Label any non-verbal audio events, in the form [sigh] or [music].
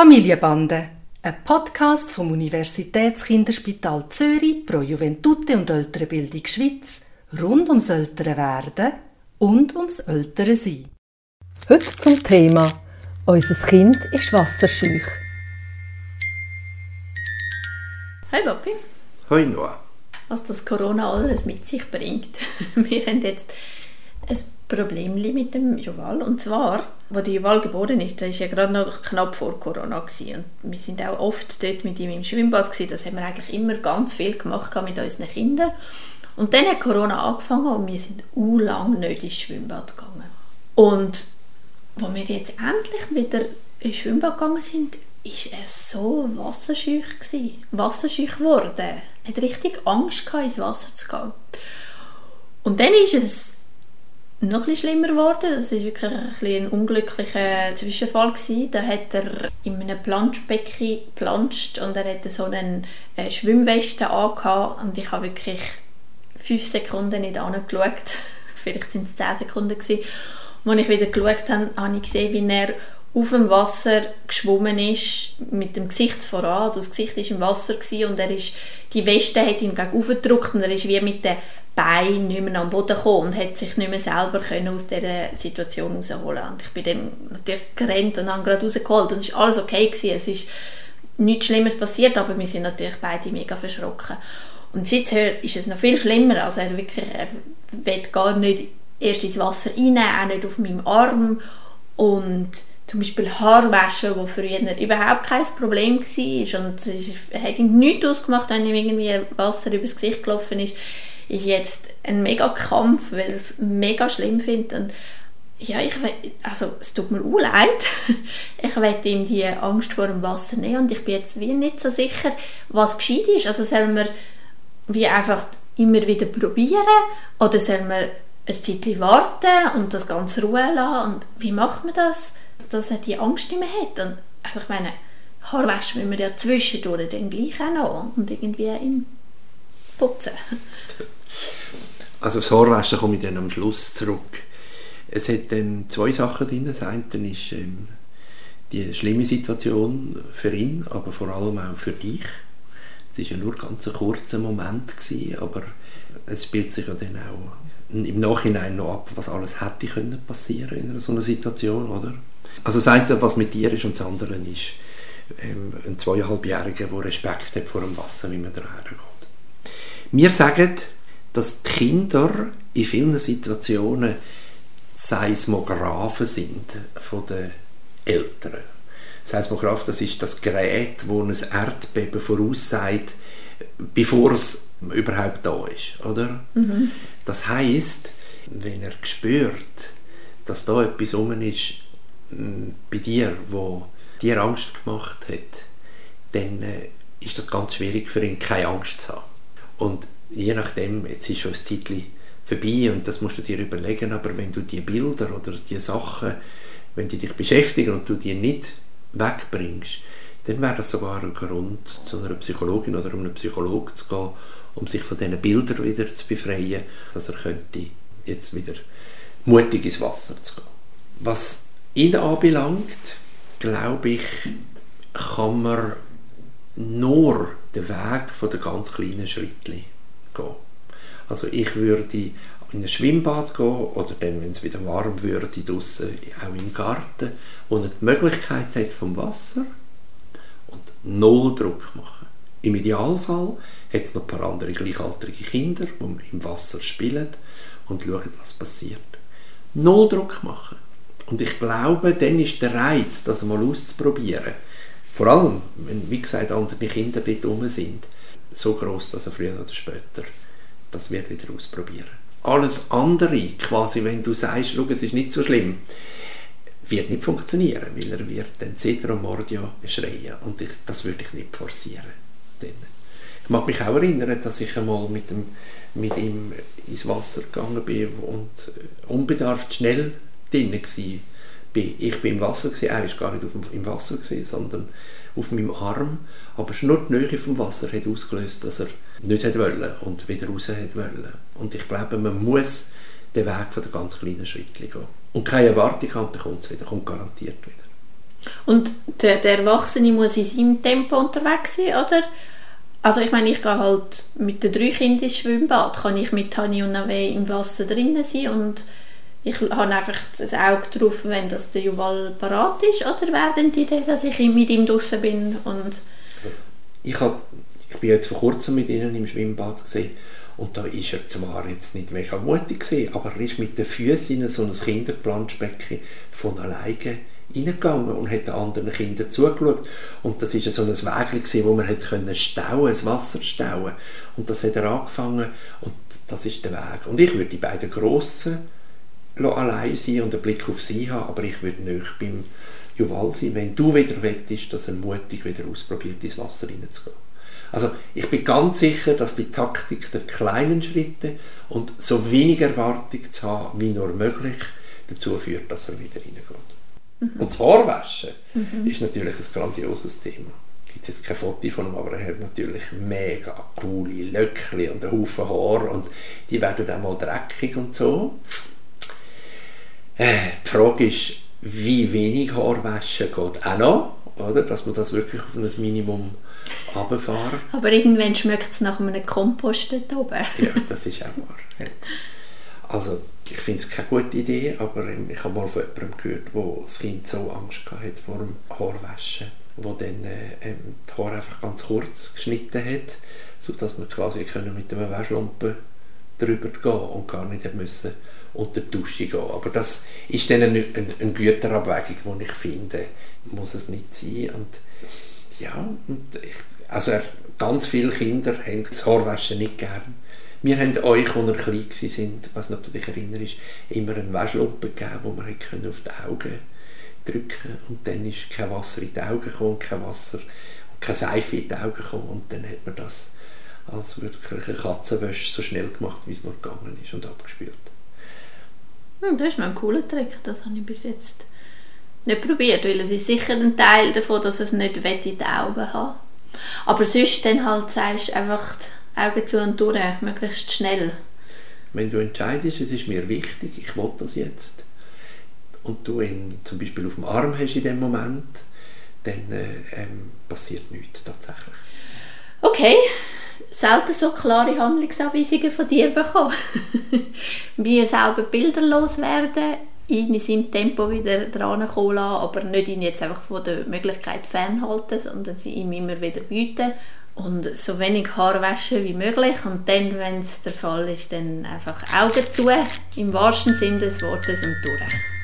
Familienbande, ein Podcast vom Universitätskinderspital Zürich pro Juventute und ältere Bildung Schweiz rund ums ältere Werden und ums ältere Sein. Heute zum Thema «Unser Kind ist wasserscheuch». Hi Papi. Hoi Noah. Was das Corona alles mit sich bringt. [laughs] Wir haben jetzt ein Problem mit dem Juval. Und zwar, als der Juval geboren ist, das war ja gerade noch knapp vor Corona. Gewesen. Und wir sind auch oft dort mit ihm im Schwimmbad. Gewesen. Das haben wir eigentlich immer ganz viel gemacht mit unseren Kindern. Und dann hat Corona angefangen und wir sind u lang nicht ins Schwimmbad gegangen. Und als wir jetzt endlich wieder ins Schwimmbad gegangen sind, ist er so wasserscheu gewesen. Wasserscheu geworden. Er hat richtig Angst gehabt, ins Wasser zu gehen. Und dann ist es noch ein schlimmer geworden. Das ist wirklich ein, ein unglücklicher Zwischenfall gewesen. Da hat er in einem Planschbecken geplanscht und er hatte so einen äh, Schwimmweste angehabt und ich habe wirklich fünf Sekunden nicht angeschaut. [laughs] Vielleicht sind es zehn Sekunden gewesen. Als ich wieder geschaut habe, habe ich gesehen, wie er auf dem Wasser geschwommen ist, mit dem Gesicht voran, also das Gesicht ist im Wasser und er ist, die Weste hat ihn gegen gedrückt und er ist wie mit den Beinen nicht mehr am Boden gekommen und hat sich nicht mehr selber können aus dieser Situation rausholen. Und ich bin dann natürlich gerannt und habe gerade rausgeholt. Und es war alles okay gewesen. es ist nichts Schlimmes passiert, aber wir sind natürlich beide mega verschrocken. Und seither ist es noch viel schlimmer, also er wirklich, er will gar nicht erst ins Wasser rein, auch nicht auf meinem Arm. Und zum Beispiel Haarwaschen, wo früher überhaupt kein Problem war. Und es hat ihm nichts ausgemacht, wenn ihm irgendwie Wasser übers Gesicht gelaufen ist, ist jetzt ein mega Kampf, weil er es mega schlimm findet und ja, ich also es tut mir auch leid. [laughs] ich werde ihm die Angst vor dem Wasser nehmen und ich bin jetzt wie nicht so sicher, was gescheit ist. Also sollen wir wie einfach immer wieder probieren oder sollen wir ein Zeitchen warten und das Ganze Ruhe lassen und wie macht man das? dass er die Angst nicht mehr hat. Und, also ich meine, Haarwaschen müssen wir ja zwischendurch dann gleich auch noch und irgendwie im putzen. [laughs] Also das Haarwaschen komme ich dann am Schluss zurück. Es hat dann zwei Sachen drin. Das eine ist ähm, die schlimme Situation für ihn, aber vor allem auch für dich. Es war ja nur ganz ein kurzer Moment, gewesen, aber es spielt sich ja dann auch im Nachhinein noch ab, was alles hätte können passieren in so einer Situation, oder? Also das eine, was mit dir ist und das andere ist ähm, ein zweieinhalbjähriger, der Respekt hat vor dem Wasser, wie man da hergeht. Wir sagen, dass die Kinder in vielen Situationen Seismographen sind von den Eltern. Seismograph, das ist das Gerät, das ein Erdbeben voraussagt, bevor es überhaupt da ist, oder? Mhm. Das heißt, wenn er spürt, dass da etwas rum ist, bei dir, wo dir Angst gemacht hat, dann äh, ist das ganz schwierig für ihn, keine Angst zu haben. Und je nachdem, jetzt ist schon ein Zeitchen vorbei und das musst du dir überlegen, aber wenn du die Bilder oder die Sachen, wenn die dich beschäftigen und du die nicht wegbringst, dann wäre das sogar ein Grund, zu einer Psychologin oder einem Psychologen zu gehen, um sich von diesen Bildern wieder zu befreien, dass er könnte jetzt wieder mutig ins Wasser zu gehen. Was ihn anbelangt, glaube ich, kann man nur den Weg von den ganz kleinen Schritten gehen. Also ich würde in ein Schwimmbad gehen oder dann, wenn es wieder warm würde, draußen auch im Garten, wo er die Möglichkeit hat vom Wasser und null Druck machen. Im Idealfall hat es noch ein paar andere gleichaltrige Kinder, die im Wasser spielen und schauen, was passiert. Null Druck machen. Und ich glaube, dann ist der Reiz, das mal auszuprobieren, vor allem, wenn, wie gesagt, andere Kinder dort rum sind, so groß, dass er früher oder später das wird wieder ausprobieren. Alles andere, quasi, wenn du sagst, schau, es ist nicht so schlimm, wird nicht funktionieren, weil er wird Cetro Mordia schreien und ich, das würde ich nicht forcieren. Dann. Ich mag mich auch erinnern, dass ich einmal mit, dem, mit ihm ins Wasser gegangen bin und unbedarft schnell drin war. Ich bin im Wasser, gewesen, er war gar nicht dem, im Wasser, gewesen, sondern auf meinem Arm. Aber nur die Nähe vom Wasser hat ausgelöst, dass er nicht wollte und wieder raus wollte. Und ich glaube, man muss den Weg von den ganz kleinen Schritten gehen. Und keine Erwartung haben, dann kommt es wieder, kommt garantiert wieder. Und der, der Erwachsene muss in seinem Tempo unterwegs sein, oder? Also ich meine, ich gehe halt mit den drei Kindern ins Schwimmbad, kann ich mit Hani und Nave im Wasser drinnen sein und ich habe einfach das Auge drauf, wenn das der Juval parat ist, oder werden die Idee, dass ich mit ihm draußen bin und... Ich, hab, ich bin jetzt vor kurzem mit ihnen im Schwimmbad gesehen und da ist er zwar jetzt nicht mega mutig gewesen, aber er ist mit den Füßen in so ein Kinderplanschbecken von alleine reingegangen und hat den anderen Kindern zugeschaut. Und das war so ein Weg, wo man hat können stauen, das Wasser stauen. Und das hat er angefangen und das ist der Weg. Und ich würde die beiden Grossen allein sein und einen Blick auf sie haben, aber ich würde nicht beim Juval sein, wenn du wieder wettest, dass er mutig wieder ausprobiert, ins Wasser reinzugehen. Also ich bin ganz sicher, dass die Taktik der kleinen Schritte und so wenig Erwartung zu haben wie nur möglich dazu führt, dass er wieder reingeht. Mhm. Und das Haarwaschen mhm. ist natürlich ein grandioses Thema. Es gibt jetzt kein Foto von ihm, aber er hat natürlich mega coole Löckchen und einen Haufen Haar und die werden dann mal dreckig und so. Äh, die Frage ist, wie wenig Haarwaschen geht auch noch, oder? dass man das wirklich auf ein Minimum runterfahren. Aber irgendwann schmeckt es nach einem Kompost dort oben. ja, das ist auch wahr. Ja. Also ich finde es keine gute Idee, aber ich habe mal von jemandem gehört, wo das Kind so Angst hatte vor dem Haarwaschen, wo dann äh, die Haare einfach ganz kurz geschnitten hat, sodass man quasi mit einem Waschlampe drüber gehen und gar nicht müssen unter die Dusche gehen. Aber das ist dann eine, eine, eine Güterabwägung, die ich finde, muss es nicht sein. Und ja, und ich, also ganz viele Kinder haben das Haarwaschen nicht gern. Wir haben euch, als ihr klein waren, was du dich erinnerst, immer einen Waschlumpen gegeben, wo man auf die Augen drücken und dann ist kein Wasser in die Augen gekommen, kein Wasser und keine Seife in die Augen gekommen und dann hat man das als wirklich eine Katzenwäsche so schnell gemacht, wie es noch gegangen ist und abgespült. Hm, das ist noch ein cooler Trick, das habe ich bis jetzt nicht probiert, weil es ist sicher ein Teil davon, dass es nicht in die Augen hat. Aber sonst dann halt sagst einfach Augen zu und durch, möglichst schnell. Wenn du entscheidest, es ist mir wichtig, ich will das jetzt, und du ihn zum Beispiel auf dem Arm hast in dem Moment, dann äh, ähm, passiert nichts tatsächlich. Okay, selten so klare Handlungsanweisungen von dir bekommen. [laughs] Wie selber bilderlos werden, ihn in seinem Tempo wieder dran kommen lassen, aber nicht ihn jetzt einfach von der Möglichkeit fernhalten, sondern sie ihm immer wieder bieten und so wenig Haar waschen wie möglich und dann, wenn es der Fall ist, dann einfach Augen zu, im wahrsten Sinne des Wortes und durch.